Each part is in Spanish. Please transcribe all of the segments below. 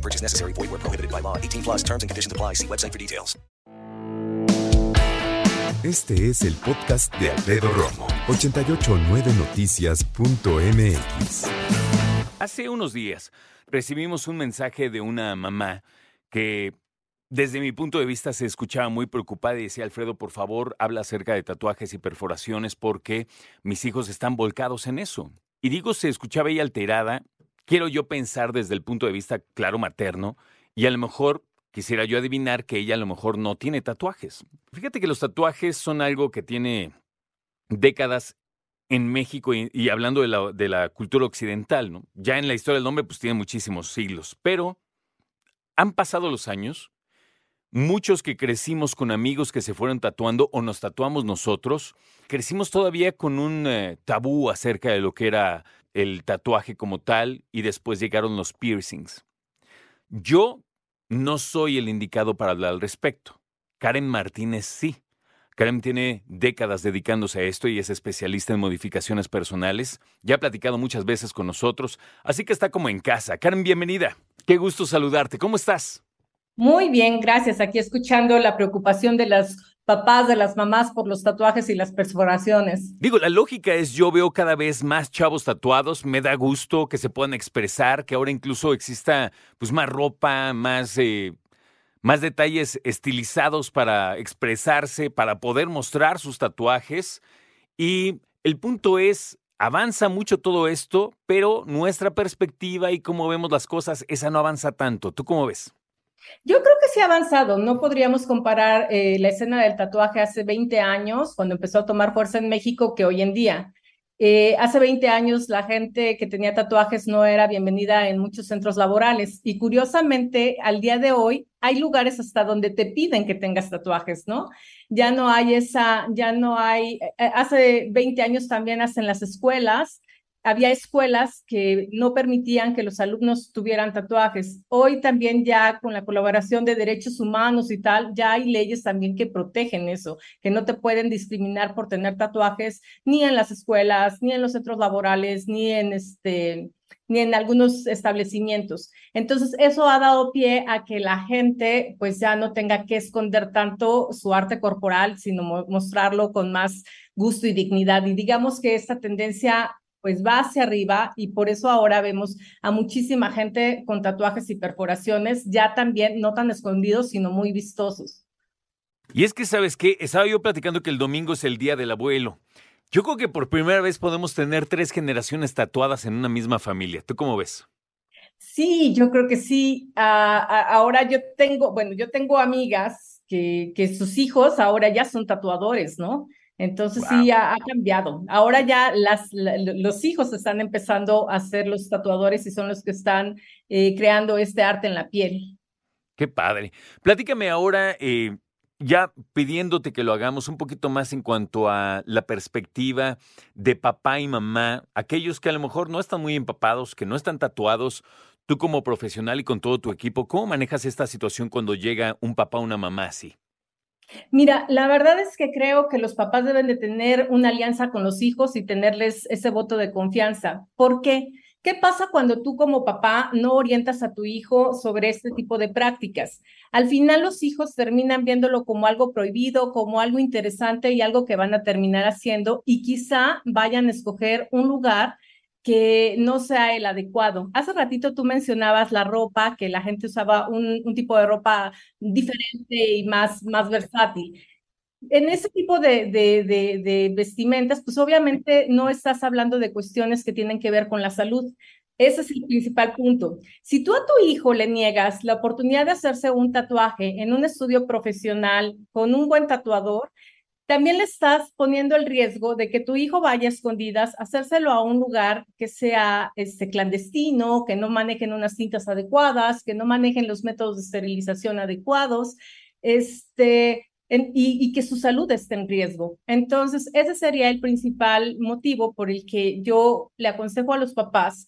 No purchase necessary. Void where prohibited by law. 18 plus terms and conditions apply. See website for details. Este es el podcast de Alfredo Romo. 889noticias.mx. Hace unos días recibimos un mensaje de una mamá que desde mi punto de vista se escuchaba muy preocupada y decía, Alfredo, por favor, habla acerca de tatuajes y perforaciones porque mis hijos están volcados en eso. Y digo, se escuchaba ella alterada. Quiero yo pensar desde el punto de vista, claro, materno, y a lo mejor quisiera yo adivinar que ella a lo mejor no tiene tatuajes. Fíjate que los tatuajes son algo que tiene décadas en México y, hablando de la, de la cultura occidental, ¿no? Ya en la historia del hombre, pues tiene muchísimos siglos, pero han pasado los años, muchos que crecimos con amigos que se fueron tatuando o nos tatuamos nosotros, crecimos todavía con un eh, tabú acerca de lo que era el tatuaje como tal y después llegaron los piercings. Yo no soy el indicado para hablar al respecto. Karen Martínez sí. Karen tiene décadas dedicándose a esto y es especialista en modificaciones personales. Ya ha platicado muchas veces con nosotros, así que está como en casa. Karen, bienvenida. Qué gusto saludarte. ¿Cómo estás? Muy bien, gracias. Aquí escuchando la preocupación de las papás, de las mamás por los tatuajes y las perforaciones. Digo, la lógica es yo veo cada vez más chavos tatuados, me da gusto que se puedan expresar, que ahora incluso exista pues más ropa, más eh, más detalles estilizados para expresarse, para poder mostrar sus tatuajes. Y el punto es, avanza mucho todo esto, pero nuestra perspectiva y cómo vemos las cosas, esa no avanza tanto. ¿Tú cómo ves? Yo creo que sí ha avanzado. No podríamos comparar eh, la escena del tatuaje hace 20 años, cuando empezó a tomar fuerza en México, que hoy en día. Eh, hace 20 años la gente que tenía tatuajes no era bienvenida en muchos centros laborales y curiosamente al día de hoy hay lugares hasta donde te piden que tengas tatuajes, ¿no? Ya no hay esa, ya no hay, eh, hace 20 años también hacen las escuelas había escuelas que no permitían que los alumnos tuvieran tatuajes. Hoy también ya con la colaboración de derechos humanos y tal, ya hay leyes también que protegen eso, que no te pueden discriminar por tener tatuajes ni en las escuelas, ni en los centros laborales, ni en este ni en algunos establecimientos. Entonces, eso ha dado pie a que la gente pues ya no tenga que esconder tanto su arte corporal, sino mostrarlo con más gusto y dignidad. Y digamos que esta tendencia pues va hacia arriba y por eso ahora vemos a muchísima gente con tatuajes y perforaciones, ya también no tan escondidos, sino muy vistosos. Y es que, ¿sabes qué? Estaba yo platicando que el domingo es el Día del Abuelo. Yo creo que por primera vez podemos tener tres generaciones tatuadas en una misma familia. ¿Tú cómo ves? Sí, yo creo que sí. Ah, ahora yo tengo, bueno, yo tengo amigas que, que sus hijos ahora ya son tatuadores, ¿no? Entonces sí ha, cambiado. Ahora ya las, los hijos están empezando a ser los tatuadores y son los que están eh, creando este arte en la piel. Qué padre. Platícame ahora, eh, ya pidiéndote que lo hagamos un poquito más en cuanto a la perspectiva de papá y mamá, aquellos que a lo mejor no están muy empapados, que no están tatuados. Tú como profesional y con todo tu equipo, ¿cómo manejas esta situación cuando llega un papá o una mamá así? Mira, la verdad es que creo que los papás deben de tener una alianza con los hijos y tenerles ese voto de confianza. ¿Por qué? ¿Qué pasa cuando tú como papá no orientas a tu hijo sobre este tipo de prácticas? Al final los hijos terminan viéndolo como algo prohibido, como algo interesante y algo que van a terminar haciendo y quizá vayan a escoger un lugar que no sea el adecuado. Hace ratito tú mencionabas la ropa, que la gente usaba un, tipo de ropa diferente y más, más versátil. En ese tipo de, de, de, de, vestimentas, pues obviamente no estás hablando de cuestiones que tienen que ver con la salud. Ese es el principal punto. Si tú a tu hijo le niegas la oportunidad de hacerse un tatuaje en un estudio profesional con un buen tatuador, también le estás poniendo el riesgo de que tu hijo vaya a escondidas, hacérselo a un lugar que sea este, clandestino, que no manejen unas cintas adecuadas, que no manejen los métodos de esterilización adecuados. este, y, que su salud esté en riesgo. Entonces, ese sería el principal motivo por el que yo le aconsejo a los papás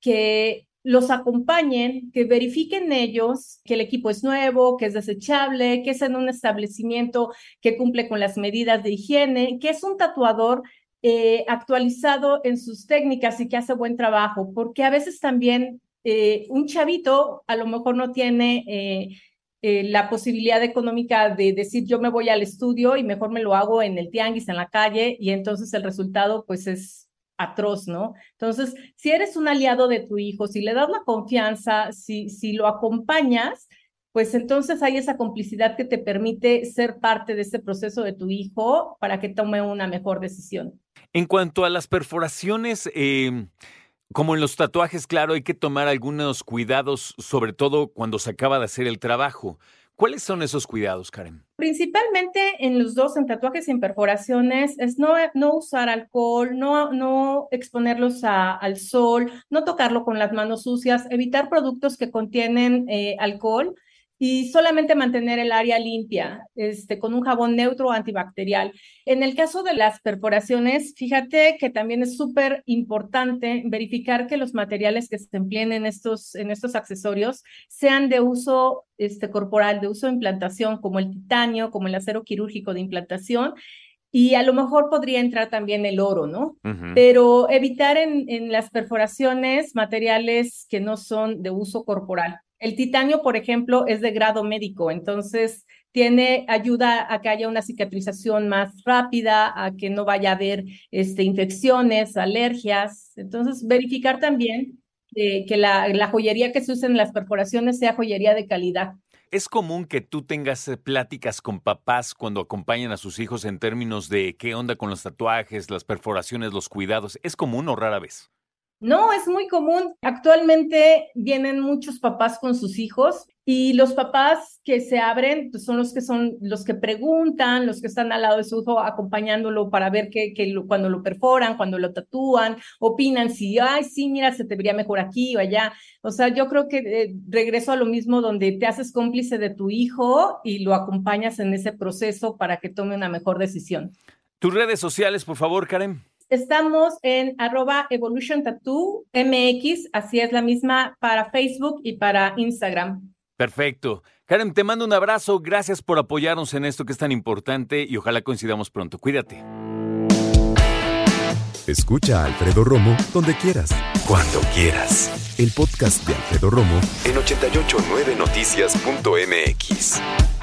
que los acompañen, que verifiquen ellos que el equipo es nuevo, que es desechable, que es en un establecimiento que cumple con las medidas de higiene, que es un tatuador eh, actualizado en sus técnicas y que hace buen trabajo, porque a veces también eh, un chavito a lo mejor no tiene eh, la posibilidad económica de decir yo me voy al estudio y mejor me lo hago en el tianguis, en la calle, y entonces el resultado pues es atroz, ¿no? Entonces, si eres un aliado de tu hijo, si le das la confianza, si, si lo acompañas, pues entonces hay esa complicidad que te permite ser parte de ese proceso de tu hijo para que tome una mejor decisión. En cuanto a las perforaciones, em, como en los tatuajes, claro, hay que tomar algunos cuidados, sobre todo cuando se acaba de hacer el trabajo. ¿Cuáles son esos cuidados, Karen? Principalmente en los dos, en tatuajes y en perforaciones, es no, no usar alcohol, no, no exponerlos al sol, no tocarlo con las manos sucias, evitar productos que contienen eh, alcohol y solamente mantener el área limpia, este, con un jabón neutro antibacterial. En el caso de las perforaciones, fíjate que también es súper importante verificar que los materiales que se empleen en estos, en estos accesorios sean de uso este, corporal, de uso de implantación, como el titanio, como el acero quirúrgico de implantación. Y a lo mejor podría entrar también el oro, ¿no? Pero evitar en, en las perforaciones materiales que no son de uso corporal. El titanio, por ejemplo, es de grado médico, entonces tiene ayuda a que haya una cicatrización más rápida, a que no vaya a haber este, infecciones, alergias. Entonces, verificar también que la, la joyería que se usa en las perforaciones sea joyería de calidad. ¿Es común que tú tengas eh, pláticas con papás cuando acompañan a sus hijos en términos de qué onda con los tatuajes, las perforaciones, los cuidados? ¿Es común o rara vez? No, es muy común. Actualmente vienen muchos papás con sus hijos y los papás que se abren pues, son los que son los que preguntan, los que están al lado de su hijo acompañándolo para ver que, cuando lo perforan, cuando lo tatúan, opinan si, ay, sí, mira, se te vería mejor aquí o allá. O sea, yo creo que eh, regreso a lo mismo donde te haces cómplice de tu hijo y lo acompañas en ese proceso para que tome una mejor decisión. Tus redes sociales, por favor, Karen. Estamos en arroba Evolution Tattoo MX, así es la misma para Facebook y para Instagram. Perfecto. Karen, te mando un abrazo. Gracias por apoyarnos en esto que es tan importante y ojalá coincidamos pronto. Cuídate. Escucha a Alfredo Romo donde quieras. Cuando quieras. El podcast de Alfredo Romo en 889noticias.mx.